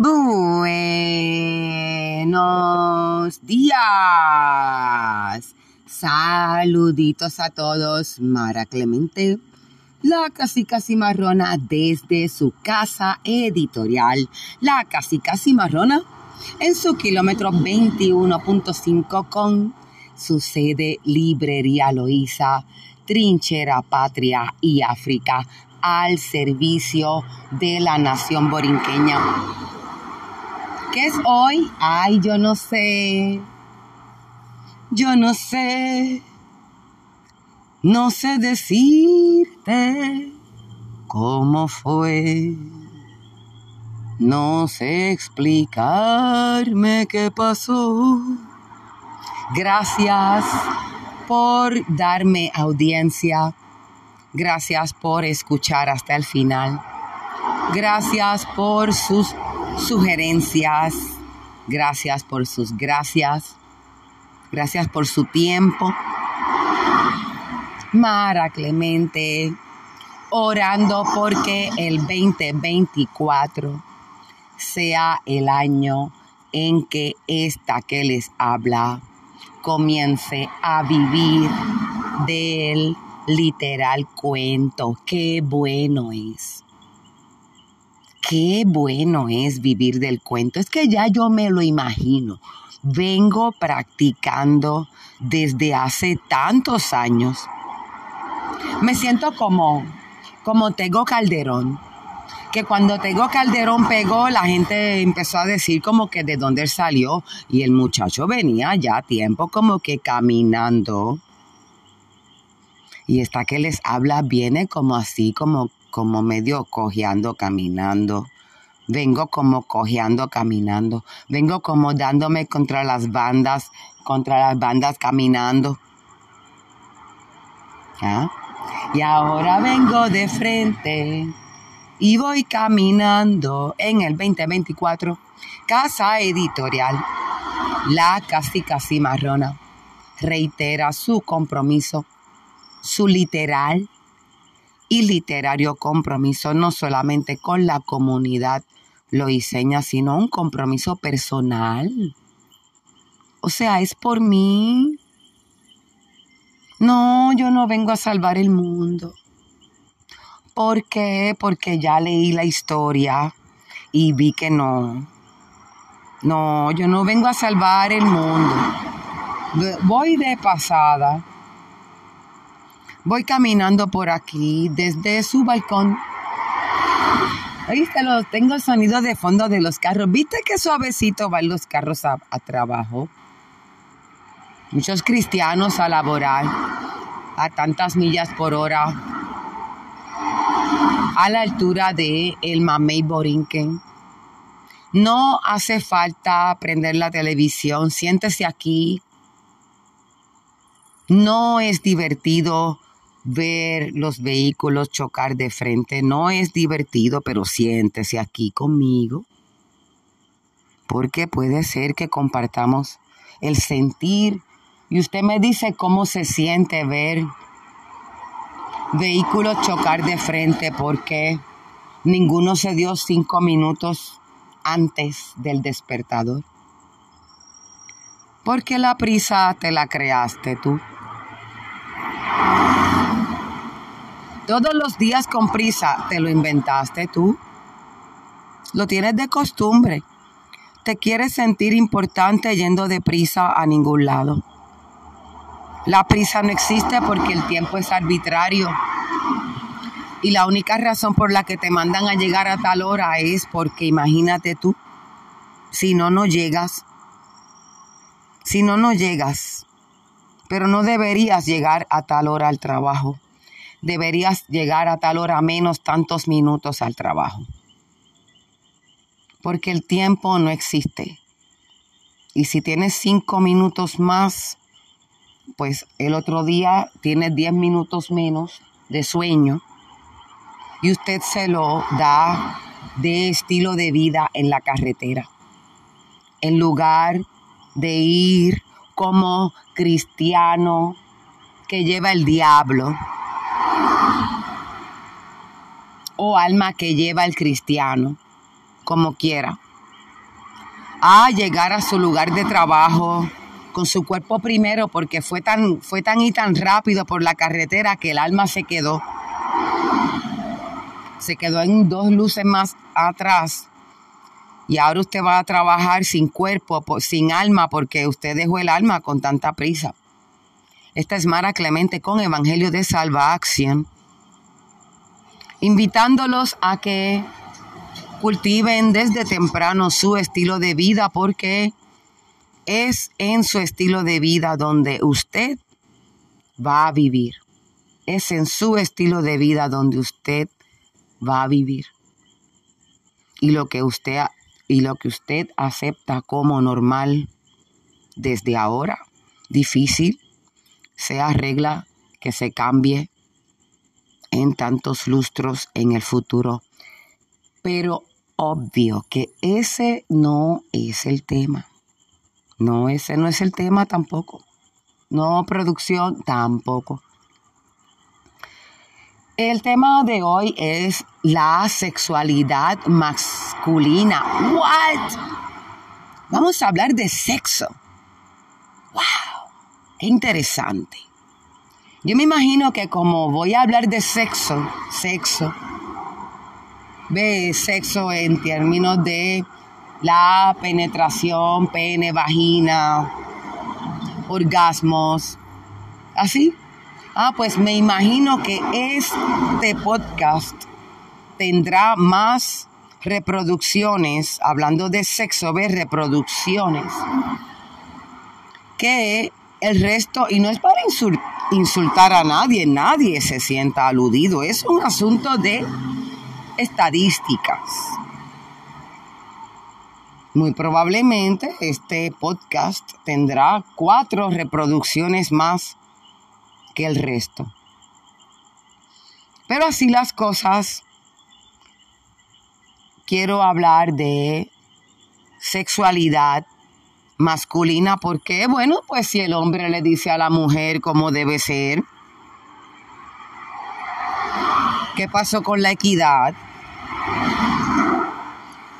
Buenos días. Saluditos a todos. Mara Clemente, la casica cimarrona desde su casa editorial. La casica cimarrona en su kilómetro 21.5 con su sede Librería Loíza, Trinchera Patria y África al servicio de la nación borinqueña. ¿Qué es hoy? Ay, yo no sé. Yo no sé. No sé decirte cómo fue. No sé explicarme qué pasó. Gracias por darme audiencia. Gracias por escuchar hasta el final. Gracias por sus sugerencias. Gracias por sus gracias. Gracias por su tiempo. Mara Clemente, orando porque el 2024 sea el año en que esta que les habla comience a vivir del literal cuento. Qué bueno es. Qué bueno es vivir del cuento. Es que ya yo me lo imagino. Vengo practicando desde hace tantos años. Me siento como, como Tego Calderón que cuando Tego Calderón pegó, la gente empezó a decir como que de dónde él salió y el muchacho venía ya tiempo como que caminando. Y esta que les habla viene como así, como, como medio cojeando, caminando. Vengo como cojeando, caminando. Vengo como dándome contra las bandas, contra las bandas caminando. ¿Ah? Y ahora vengo de frente y voy caminando en el 2024. Casa Editorial, la Castica Cimarrona, reitera su compromiso, su literal y literario compromiso, no solamente con la comunidad loiseña, sino un compromiso personal. O sea, es por mí. No, yo no vengo a salvar el mundo. ¿Por qué? Porque ya leí la historia y vi que no. No, yo no vengo a salvar el mundo. Voy de pasada. Voy caminando por aquí desde su balcón. ¿Viste? Tengo el sonido de fondo de los carros. ¿Viste qué suavecito van los carros a, a trabajo? Muchos cristianos a laborar a tantas millas por hora a la altura de el Mamey Borinquen. No hace falta prender la televisión, siéntese aquí. No es divertido ver los vehículos chocar de frente, no es divertido, pero siéntese aquí conmigo. Porque puede ser que compartamos el sentir y usted me dice cómo se siente ver vehículos chocar de frente porque ninguno se dio cinco minutos antes del despertador. Porque la prisa te la creaste tú. Todos los días con prisa te lo inventaste tú. Lo tienes de costumbre. Te quieres sentir importante yendo de prisa a ningún lado. La prisa no existe porque el tiempo es arbitrario. Y la única razón por la que te mandan a llegar a tal hora es porque imagínate tú, si no, no llegas. Si no, no llegas. Pero no deberías llegar a tal hora al trabajo. Deberías llegar a tal hora menos tantos minutos al trabajo. Porque el tiempo no existe. Y si tienes cinco minutos más, pues el otro día tiene 10 minutos menos de sueño y usted se lo da de estilo de vida en la carretera. En lugar de ir como cristiano que lleva el diablo o alma que lleva el cristiano, como quiera. a llegar a su lugar de trabajo con su cuerpo primero porque fue tan, fue tan y tan rápido por la carretera que el alma se quedó. Se quedó en dos luces más atrás. Y ahora usted va a trabajar sin cuerpo, sin alma, porque usted dejó el alma con tanta prisa. Esta es Mara Clemente con Evangelio de Salva Acción, invitándolos a que cultiven desde temprano su estilo de vida porque es en su estilo de vida donde usted va a vivir. Es en su estilo de vida donde usted va a vivir. Y lo que usted y lo que usted acepta como normal desde ahora, difícil, sea regla que se cambie en tantos lustros en el futuro. Pero obvio que ese no es el tema. No, ese no es el tema tampoco. No, producción tampoco. El tema de hoy es la sexualidad masculina. What? Vamos a hablar de sexo. Qué interesante. Yo me imagino que como voy a hablar de sexo, sexo, ve sexo en términos de la penetración, pene, vagina, orgasmos, así. Ah, pues me imagino que este podcast tendrá más reproducciones, hablando de sexo, ve reproducciones, que el resto, y no es para insultar a nadie, nadie se sienta aludido, es un asunto de estadísticas. Muy probablemente este podcast tendrá cuatro reproducciones más que el resto. Pero así las cosas, quiero hablar de sexualidad masculina, porque bueno, pues si el hombre le dice a la mujer cómo debe ser, ¿qué pasó con la equidad?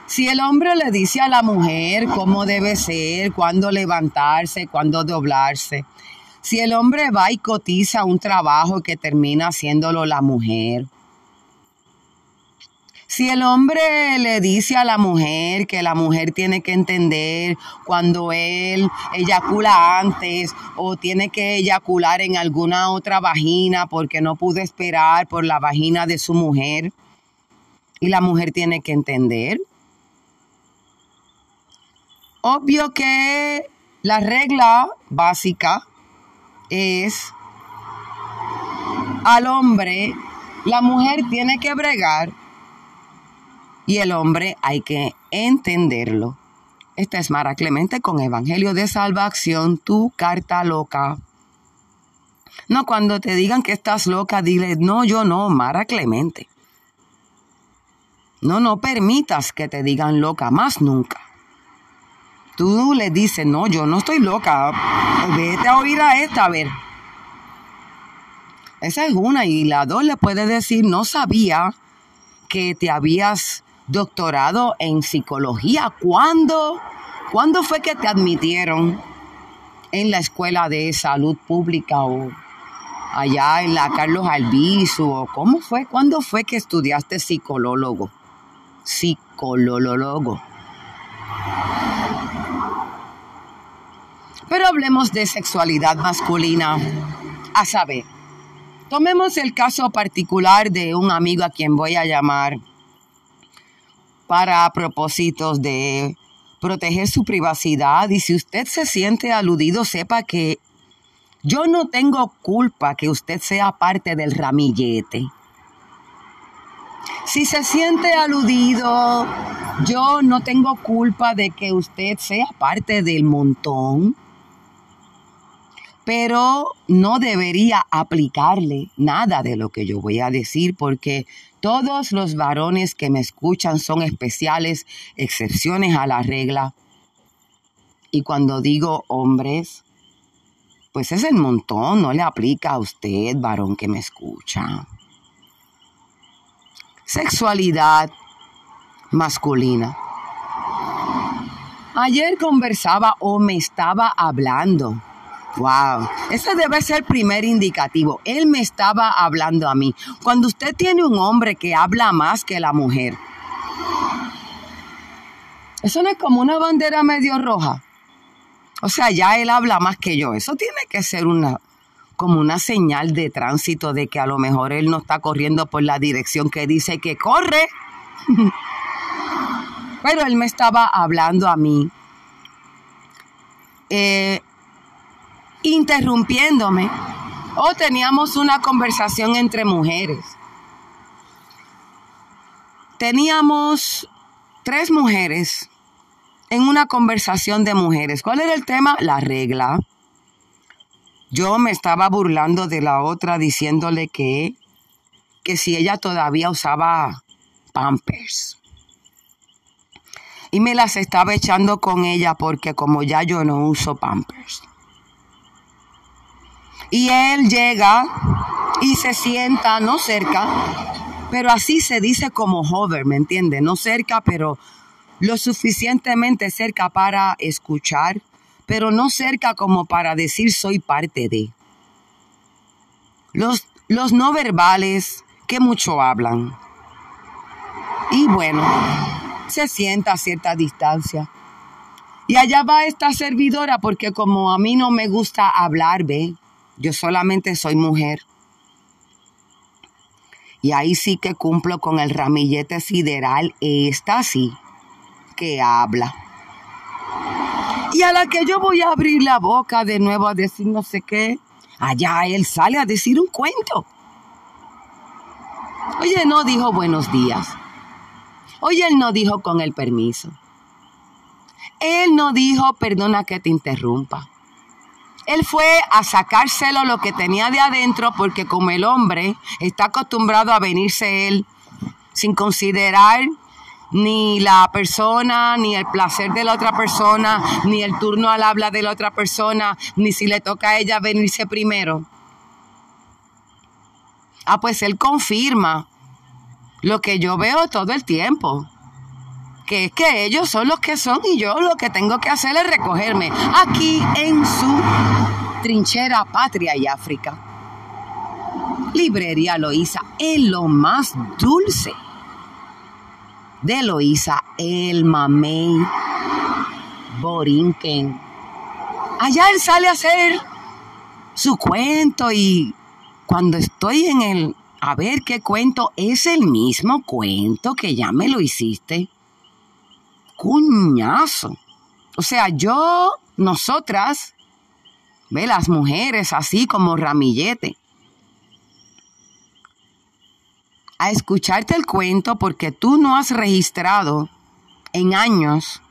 Si el hombre le dice a la mujer cómo debe ser, cuándo levantarse, cuándo doblarse, si el hombre va y cotiza un trabajo que termina haciéndolo la mujer, si el hombre le dice a la mujer que la mujer tiene que entender cuando él eyacula antes o tiene que eyacular en alguna otra vagina porque no pudo esperar por la vagina de su mujer, y la mujer tiene que entender. Obvio que la regla básica es al hombre, la mujer tiene que bregar y el hombre hay que entenderlo. Esta es Mara Clemente con Evangelio de Salvación, tu carta loca. No, cuando te digan que estás loca, dile, no, yo no, Mara Clemente. No, no permitas que te digan loca, más nunca. Tú le dices, no, yo no estoy loca, vete a oír a esta, a ver. Esa es una, y la dos le puede decir, no sabía que te habías doctorado en psicología. ¿Cuándo, ¿Cuándo fue que te admitieron en la escuela de salud pública o allá en la Carlos Albizu? ¿O cómo fue? ¿Cuándo fue que estudiaste psicólogo? Psicólogo. Pero hablemos de sexualidad masculina. A saber, tomemos el caso particular de un amigo a quien voy a llamar para propósitos de proteger su privacidad y si usted se siente aludido, sepa que yo no tengo culpa que usted sea parte del ramillete. Si se siente aludido, yo no tengo culpa de que usted sea parte del montón, pero no debería aplicarle nada de lo que yo voy a decir porque todos los varones que me escuchan son especiales, excepciones a la regla. Y cuando digo hombres, pues es el montón, no le aplica a usted, varón que me escucha. Sexualidad masculina. Ayer conversaba o me estaba hablando. Wow, ese debe ser el primer indicativo. Él me estaba hablando a mí. Cuando usted tiene un hombre que habla más que la mujer, eso no es como una bandera medio roja. O sea, ya él habla más que yo. Eso tiene que ser una como una señal de tránsito de que a lo mejor él no está corriendo por la dirección que dice que corre. Pero él me estaba hablando a mí, eh, interrumpiéndome. O teníamos una conversación entre mujeres. Teníamos tres mujeres en una conversación de mujeres. ¿Cuál era el tema? La regla. Yo me estaba burlando de la otra diciéndole que, que si ella todavía usaba pampers. Y me las estaba echando con ella porque como ya yo no uso pampers. Y él llega y se sienta, no cerca, pero así se dice como hover, ¿me entiende? No cerca, pero lo suficientemente cerca para escuchar, pero no cerca como para decir soy parte de. Los, los no verbales que mucho hablan. Y bueno, se sienta a cierta distancia. Y allá va esta servidora porque como a mí no me gusta hablar, ve, yo solamente soy mujer. Y ahí sí que cumplo con el ramillete sideral, esta sí que habla. Y a la que yo voy a abrir la boca de nuevo a decir no sé qué, allá él sale a decir un cuento. Oye, no dijo buenos días. Oye, él no dijo con el permiso. Él no dijo perdona que te interrumpa. Él fue a sacárselo lo que tenía de adentro porque como el hombre está acostumbrado a venirse él sin considerar ni la persona, ni el placer de la otra persona, ni el turno al habla de la otra persona, ni si le toca a ella venirse primero. Ah, pues él confirma lo que yo veo todo el tiempo. Que es que ellos son los que son y yo lo que tengo que hacer es recogerme aquí en su trinchera patria y África. Librería Loíza en lo más dulce de Loisa El Mamey Borinquen. Allá él sale a hacer su cuento y cuando estoy en el a ver qué cuento es el mismo cuento que ya me lo hiciste. Cuñazo. O sea, yo, nosotras, ve las mujeres así como ramillete a escucharte el cuento porque tú no has registrado en años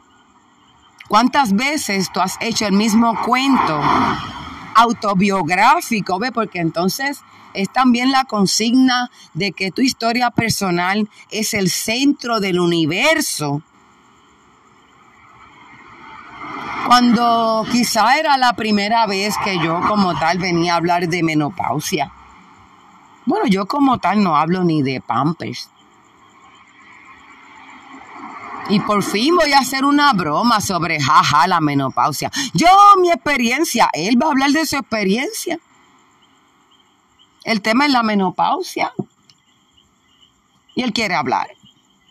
cuántas veces tú has hecho el mismo cuento autobiográfico, ¿ve? Porque entonces es también la consigna de que tu historia personal es el centro del universo. Cuando quizá era la primera vez que yo como tal venía a hablar de menopausia. Bueno, yo como tal no hablo ni de Pampers. Y por fin voy a hacer una broma sobre jaja la menopausia. Yo, mi experiencia, él va a hablar de su experiencia. El tema es la menopausia. Y él quiere hablar.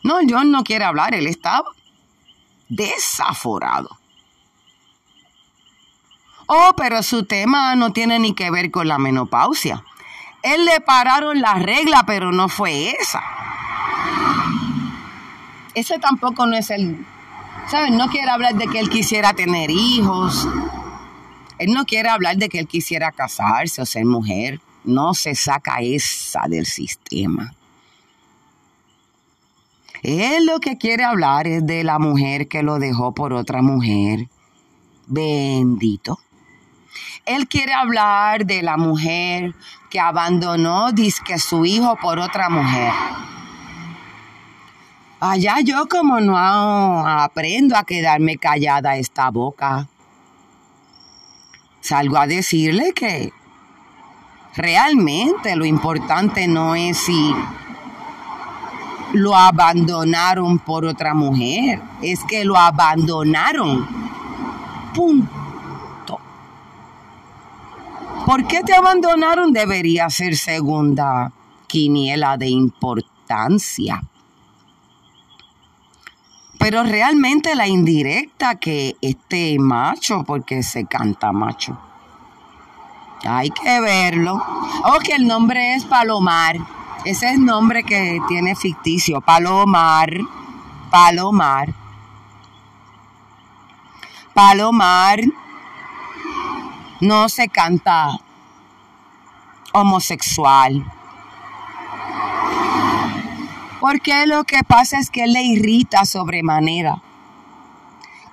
No, John no quiere hablar, él está desaforado. Oh, pero su tema no tiene ni que ver con la menopausia él le pararon la regla, pero no fue esa. Ese tampoco no es el, ¿sabes? No quiere hablar de que él quisiera tener hijos. Él no quiere hablar de que él quisiera casarse o ser mujer. No se saca esa del sistema. Él lo que quiere hablar es de la mujer que lo dejó por otra mujer. Bendito. Él quiere hablar de la mujer que abandonó disque su hijo por otra mujer. Allá yo como no aprendo a quedarme callada esta boca. Salgo a decirle que realmente lo importante no es si lo abandonaron por otra mujer, es que lo abandonaron. Punto. ¿Por qué te abandonaron? Debería ser segunda quiniela de importancia. Pero realmente la indirecta que este macho, porque se canta macho. Hay que verlo. Oh, que el nombre es Palomar. Ese es el nombre que tiene ficticio. Palomar. Palomar. Palomar no se canta homosexual. Porque lo que pasa es que él le irrita sobremanera.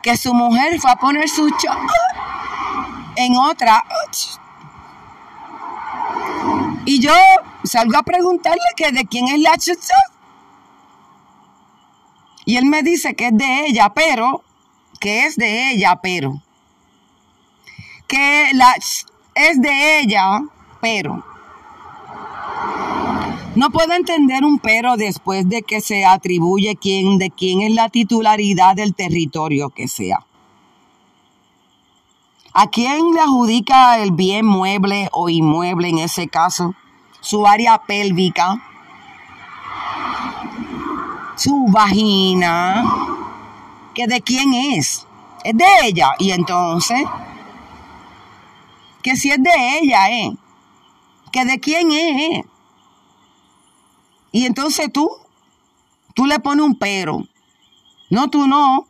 Que su mujer fue a poner su en otra. Y yo salgo a preguntarle que de quién es la chucha. Y él me dice que es de ella, pero, que es de ella, pero. Que la es de ella, pero. No puedo entender un pero después de que se atribuye quién, de quién es la titularidad del territorio que sea. ¿A quién le adjudica el bien mueble o inmueble en ese caso? Su área pélvica, su vagina, que de quién es. Es de ella. Y entonces, que si es de ella, ¿eh? Que de quién es. Y entonces tú, tú le pones un pero. No, tú no.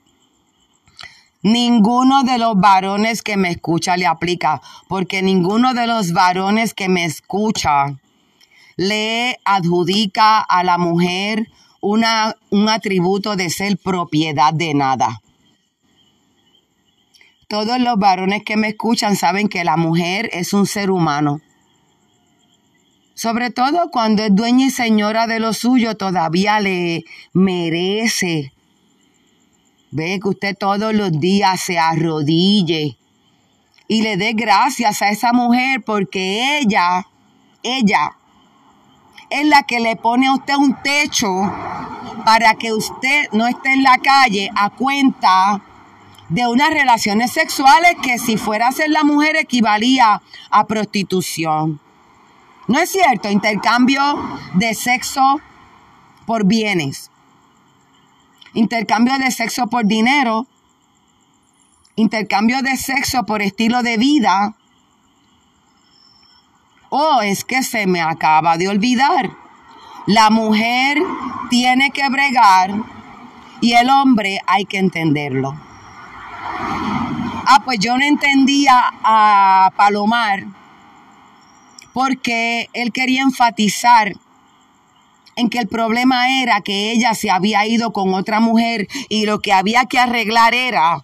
Ninguno de los varones que me escucha le aplica, porque ninguno de los varones que me escucha le adjudica a la mujer una, un atributo de ser propiedad de nada. Todos los varones que me escuchan saben que la mujer es un ser humano sobre todo cuando es dueña y señora de lo suyo, todavía le merece. Ve que usted todos los días se arrodille y le dé gracias a esa mujer porque ella, ella, es la que le pone a usted un techo para que usted no esté en la calle a cuenta de unas relaciones sexuales que si fuera a ser la mujer equivalía a prostitución. No es cierto, intercambio de sexo por bienes, intercambio de sexo por dinero, intercambio de sexo por estilo de vida. Oh, es que se me acaba de olvidar. La mujer tiene que bregar y el hombre hay que entenderlo. Ah, pues yo no entendía a Palomar porque él quería enfatizar en que el problema era que ella se había ido con otra mujer y lo que había que arreglar era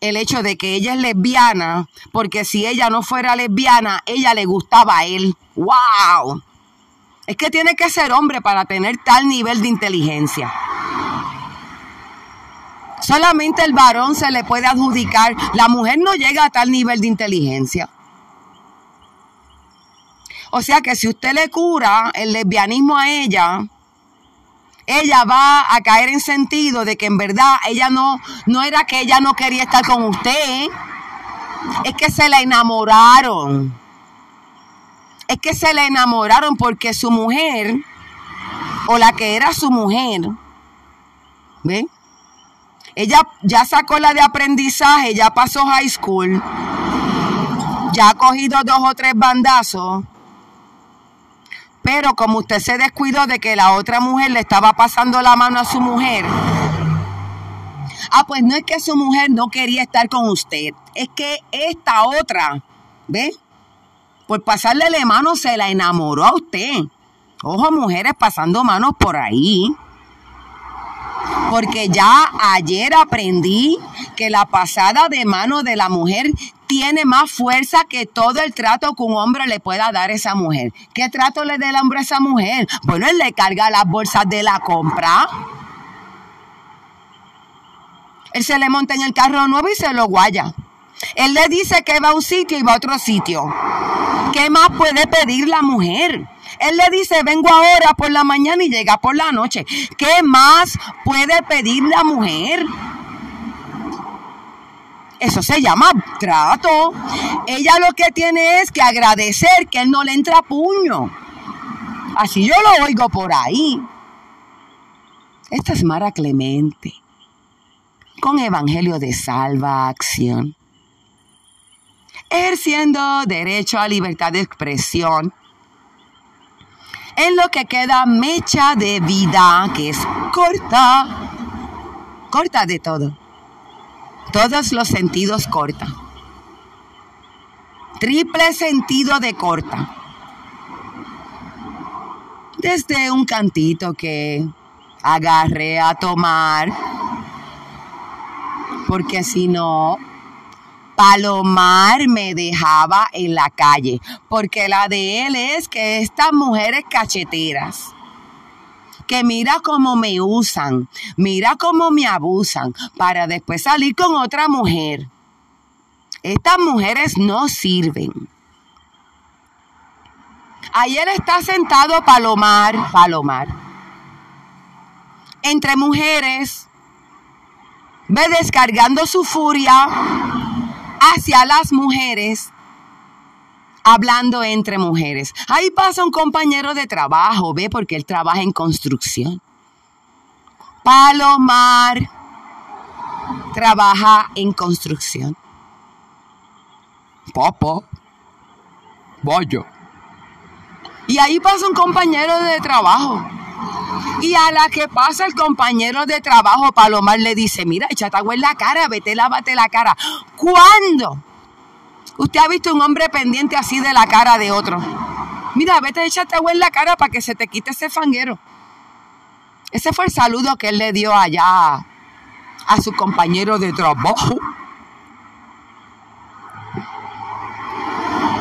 el hecho de que ella es lesbiana, porque si ella no fuera lesbiana, ella le gustaba a él. ¡Wow! Es que tiene que ser hombre para tener tal nivel de inteligencia. Solamente el varón se le puede adjudicar, la mujer no llega a tal nivel de inteligencia. O sea que si usted le cura el lesbianismo a ella, ella va a caer en sentido de que en verdad ella no, no era que ella no quería estar con usted, es que se la enamoraron. Es que se la enamoraron porque su mujer, o la que era su mujer, ¿ve? Ella ya sacó la de aprendizaje, ya pasó high school, ya ha cogido dos o tres bandazos pero como usted se descuidó de que la otra mujer le estaba pasando la mano a su mujer, ah, pues no es que su mujer no quería estar con usted, es que esta otra, ¿ve? Por pasarle la mano se la enamoró a usted. Ojo, mujeres pasando manos por ahí. Porque ya ayer aprendí que la pasada de mano de la mujer tiene más fuerza que todo el trato que un hombre le pueda dar a esa mujer. ¿Qué trato le da el hombre a esa mujer? Bueno, él le carga las bolsas de la compra. Él se le monta en el carro nuevo y se lo guaya. Él le dice que va a un sitio y va a otro sitio. ¿Qué más puede pedir la mujer? Él le dice, vengo ahora por la mañana y llega por la noche. ¿Qué más puede pedir la mujer? Eso se llama trato. Ella lo que tiene es que agradecer que él no le entra puño. Así yo lo oigo por ahí. Esta es Mara Clemente, con Evangelio de Salvación, ejerciendo derecho a libertad de expresión en lo que queda mecha de vida, que es corta, corta de todo. Todos los sentidos corta. Triple sentido de corta. Desde un cantito que agarré a tomar, porque si no, Palomar me dejaba en la calle, porque la de él es que estas mujeres cacheteras, que mira cómo me usan, mira cómo me abusan, para después salir con otra mujer. Estas mujeres no sirven. Ayer está sentado Palomar, Palomar, entre mujeres, ve descargando su furia hacia las mujeres, hablando entre mujeres. Ahí pasa un compañero de trabajo, ve, porque él trabaja en construcción. Palomar trabaja en construcción. Papá, vaya. Y ahí pasa un compañero de trabajo. Y a la que pasa el compañero de trabajo, Palomar le dice, mira, échate agua en la cara, vete, lávate la cara. ¿Cuándo? Usted ha visto un hombre pendiente así de la cara de otro. Mira, vete, échate agua en la cara para que se te quite ese fanguero. Ese fue el saludo que él le dio allá a su compañero de trabajo.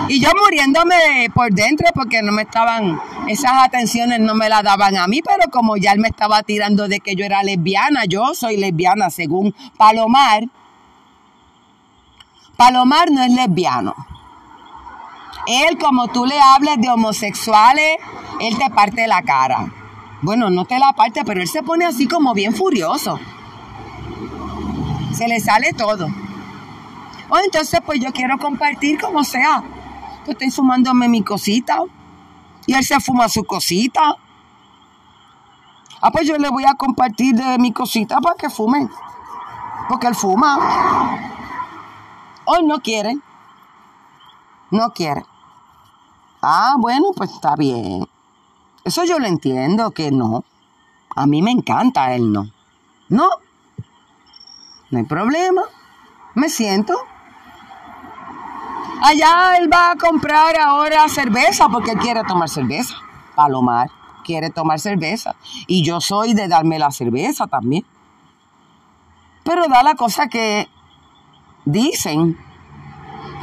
Y yo muriéndome por dentro porque no me estaban, esas atenciones no me las daban a mí, pero como ya él me estaba tirando de que yo era lesbiana, yo soy lesbiana según Palomar. Palomar no es lesbiano. Él, como tú le hables de homosexuales, él te parte la cara. Bueno, no te la parte, pero él se pone así como bien furioso. Se le sale todo. O entonces, pues yo quiero compartir como sea estoy fumándome mi cosita. Y él se fuma su cosita. Ah, pues yo le voy a compartir de mi cosita para que fume. Porque él fuma. Hoy no quiere. No quiere. Ah, bueno, pues está bien. Eso yo lo entiendo, que no. A mí me encanta él no. No. No hay problema. Me siento. Allá él va a comprar ahora cerveza porque él quiere tomar cerveza. Palomar quiere tomar cerveza. Y yo soy de darme la cerveza también. Pero da la cosa que dicen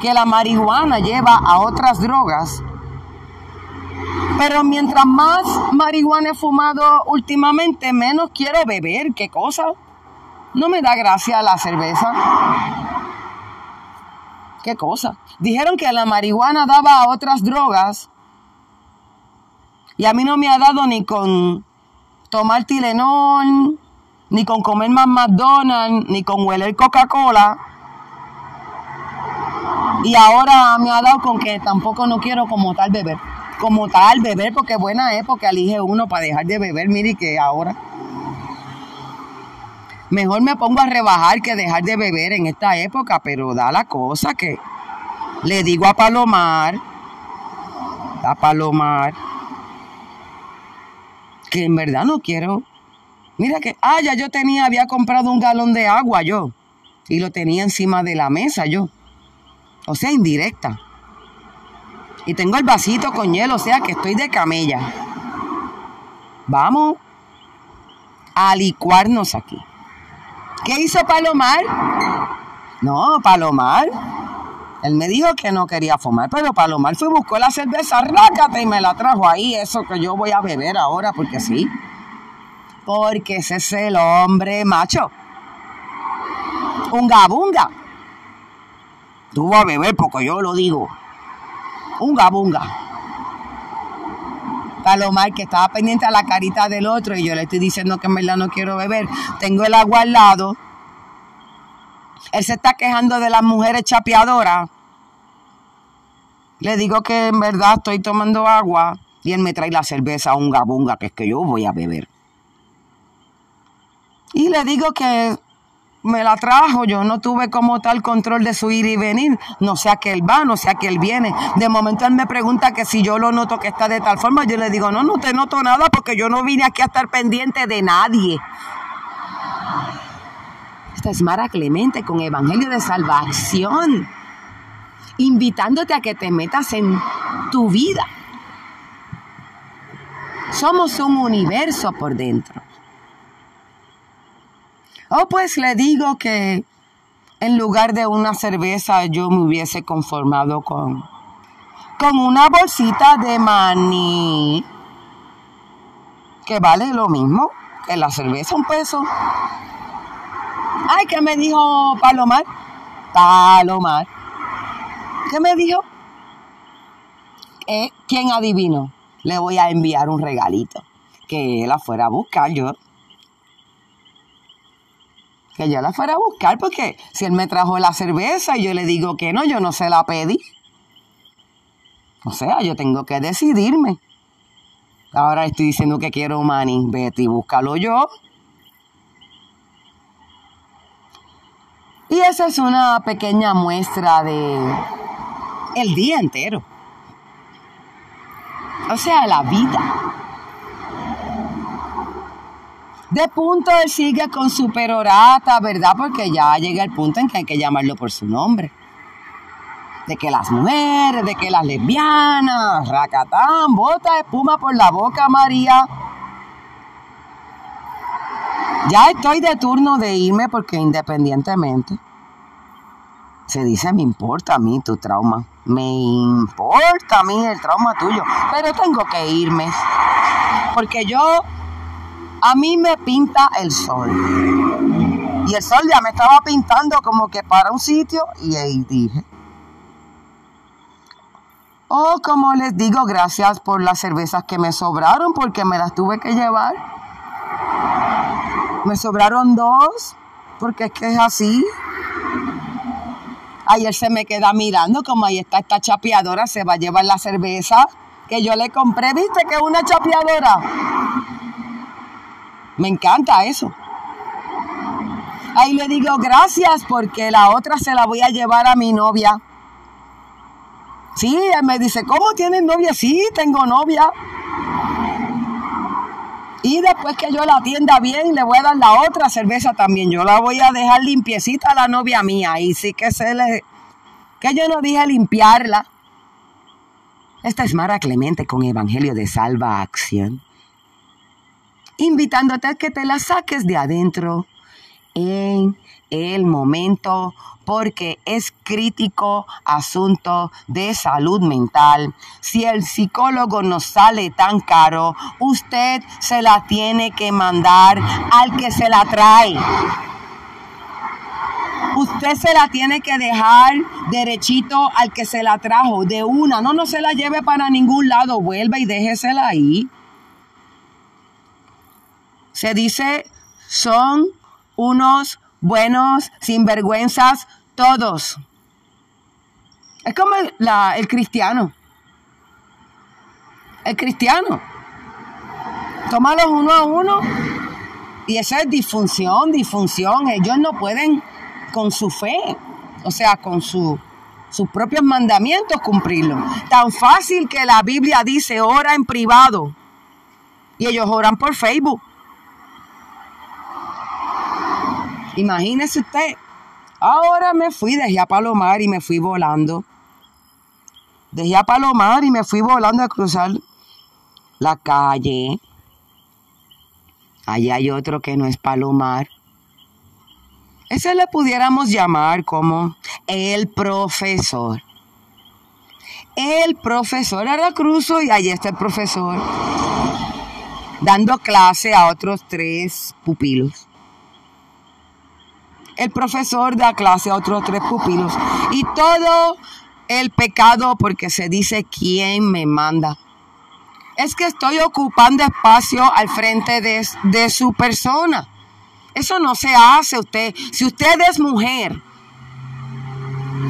que la marihuana lleva a otras drogas. Pero mientras más marihuana he fumado últimamente, menos quiero beber. ¿Qué cosa? No me da gracia la cerveza. ¿Qué cosa? Dijeron que la marihuana daba a otras drogas. Y a mí no me ha dado ni con tomar Tilenol, ni con comer más McDonald's, ni con hueler Coca-Cola. Y ahora me ha dado con que tampoco no quiero como tal beber. Como tal beber, porque buena época elige uno para dejar de beber. Mire que ahora. Mejor me pongo a rebajar que dejar de beber en esta época, pero da la cosa que le digo a Palomar, a Palomar, que en verdad no quiero. Mira que, ah, ya yo tenía, había comprado un galón de agua yo, y lo tenía encima de la mesa yo. O sea, indirecta. Y tengo el vasito con hielo, o sea que estoy de camella. Vamos a licuarnos aquí. ¿Qué hizo Palomar? No, Palomar. Él me dijo que no quería fumar, pero Palomar fue buscó la cerveza, rácate y me la trajo ahí, eso que yo voy a beber ahora, porque sí. Porque ese es el hombre macho. Un gabunga. Tú vas a beber porque yo lo digo. Un gabunga. Palomar, que estaba pendiente a la carita del otro y yo le estoy diciendo que en verdad no quiero beber. Tengo el agua al lado. Él se está quejando de las mujeres chapeadoras. Le digo que en verdad estoy tomando agua y él me trae la cerveza unga bunga, que es que yo voy a beber. Y le digo que me la trajo, yo no tuve como tal control de su ir y venir, no sé a qué él va, no sé a qué él viene. De momento él me pregunta que si yo lo noto que está de tal forma, yo le digo, no, no te noto nada porque yo no vine aquí a estar pendiente de nadie. Esta es Mara Clemente con Evangelio de Salvación, invitándote a que te metas en tu vida. Somos un universo por dentro. Oh, pues le digo que en lugar de una cerveza yo me hubiese conformado con, con una bolsita de maní, que vale lo mismo que la cerveza, un peso. Ay, ¿qué me dijo Palomar? Palomar. ¿Qué me dijo? Eh, ¿Quién adivino? Le voy a enviar un regalito. Que él la fuera a buscar yo que yo la fuera a buscar, porque si él me trajo la cerveza y yo le digo que no, yo no se la pedí. O sea, yo tengo que decidirme. Ahora estoy diciendo que quiero maní. Vete y búscalo yo. Y esa es una pequeña muestra de el día entero. O sea, la vida. De punto él sigue con su perorata, ¿verdad? Porque ya llega el punto en que hay que llamarlo por su nombre. De que las mujeres, de que las lesbianas, racatán, bota espuma por la boca, María. Ya estoy de turno de irme porque independientemente se dice me importa a mí tu trauma. Me importa a mí el trauma tuyo. Pero tengo que irme. Porque yo a mí me pinta el sol. Y el sol ya me estaba pintando como que para un sitio y ahí dije. Oh, como les digo, gracias por las cervezas que me sobraron porque me las tuve que llevar. Me sobraron dos porque es que es así. Ayer se me queda mirando como ahí está esta chapeadora, se va a llevar la cerveza que yo le compré, ¿viste que es una chapeadora? Me encanta eso. Ahí le digo gracias porque la otra se la voy a llevar a mi novia. Sí, él me dice, ¿cómo tienes novia? Sí, tengo novia. Y después que yo la atienda bien, le voy a dar la otra cerveza también. Yo la voy a dejar limpiecita a la novia mía. Y sí que se le... Que yo no dije limpiarla. Esta es Mara Clemente con Evangelio de Salva Acción invitándote a que te la saques de adentro en el momento porque es crítico asunto de salud mental. Si el psicólogo nos sale tan caro, usted se la tiene que mandar al que se la trae. Usted se la tiene que dejar derechito al que se la trajo, de una. No, no se la lleve para ningún lado, vuelva y déjesela ahí se dice son unos buenos sinvergüenzas todos. Es como el, el cristiano. El cristiano. Tómalos uno a uno. Y esa es disfunción, disfunción. Ellos no pueden con su fe, o sea, con su, sus propios mandamientos cumplirlo. Tan fácil que la Biblia dice, ora en privado. Y ellos oran por Facebook. Imagínese usted. Ahora me fui, dejé a Palomar y me fui volando. Dejé a Palomar y me fui volando a cruzar la calle. Allá hay otro que no es Palomar. Ese le pudiéramos llamar como el profesor. El profesor era cruzo y allí está el profesor dando clase a otros tres pupilos el profesor da clase a otros tres pupilos. Y todo el pecado porque se dice quién me manda. Es que estoy ocupando espacio al frente de, de su persona. Eso no se hace usted. Si usted es mujer,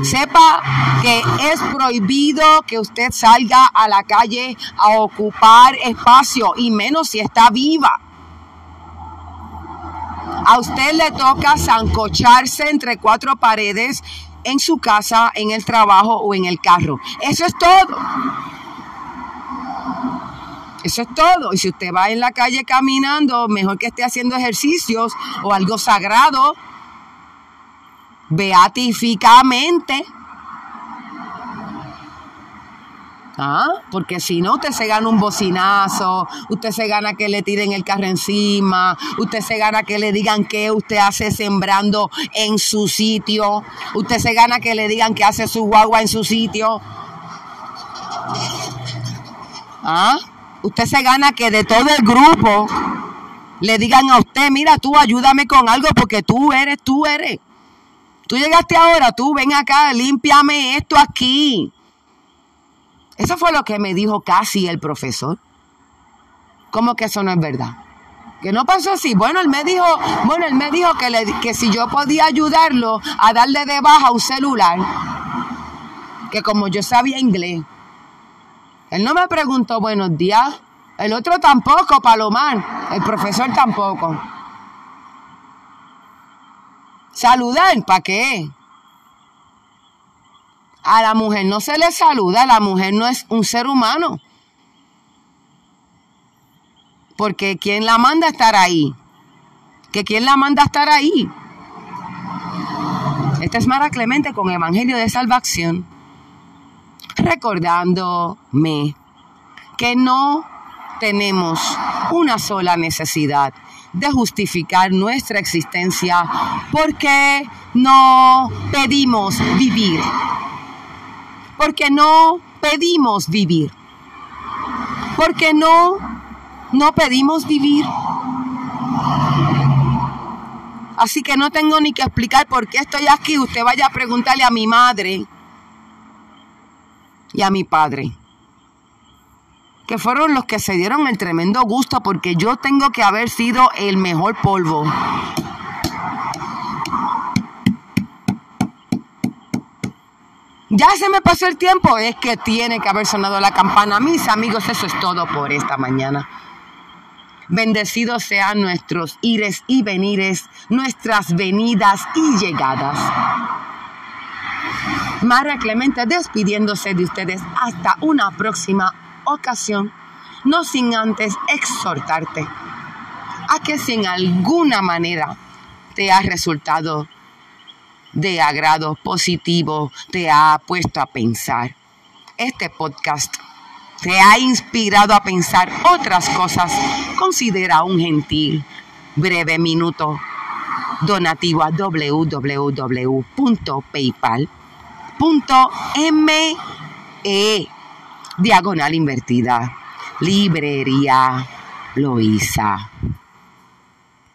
sepa que es prohibido que usted salga a la calle a ocupar espacio y menos si está viva. A usted le toca zancocharse entre cuatro paredes en su casa, en el trabajo o en el carro. Eso es todo. Eso es todo. Y si usted va en la calle caminando, mejor que esté haciendo ejercicios o algo sagrado, beatificamente. ¿Ah? Porque si no, usted se gana un bocinazo, usted se gana que le tiren el carro encima, usted se gana que le digan qué usted hace sembrando en su sitio, usted se gana que le digan que hace su guagua en su sitio. ¿Ah? Usted se gana que de todo el grupo le digan a usted, mira, tú ayúdame con algo porque tú eres, tú eres. Tú llegaste ahora, tú ven acá, límpiame esto aquí. Eso fue lo que me dijo casi el profesor. ¿Cómo que eso no es verdad? Que no pasó así. Bueno, él me dijo, bueno, él me dijo que, que si yo podía ayudarlo a darle de baja un celular, que como yo sabía inglés, él no me preguntó buenos días. El otro tampoco, Palomar. El profesor tampoco. Saludar, ¿para qué? A la mujer no se le saluda, la mujer no es un ser humano. Porque ¿quién la manda a estar ahí? ¿Que quién la manda a estar ahí? Esta es Mara Clemente con Evangelio de Salvación, recordándome que no tenemos una sola necesidad de justificar nuestra existencia porque no pedimos vivir. Porque no pedimos vivir. Porque no, no pedimos vivir. Así que no tengo ni que explicar por qué estoy aquí. Usted vaya a preguntarle a mi madre y a mi padre que fueron los que se dieron el tremendo gusto porque yo tengo que haber sido el mejor polvo. Ya se me pasó el tiempo, es que tiene que haber sonado la campana. Mis amigos, eso es todo por esta mañana. Bendecidos sean nuestros ires y venires, nuestras venidas y llegadas. María Clemente despidiéndose de ustedes hasta una próxima ocasión, no sin antes exhortarte a que si en alguna manera te ha resultado de agrado positivo, te ha puesto a pensar, este podcast te ha inspirado a pensar otras cosas, considera un gentil, breve minuto donativo a www.paypal.me diagonal invertida, librería Loisa.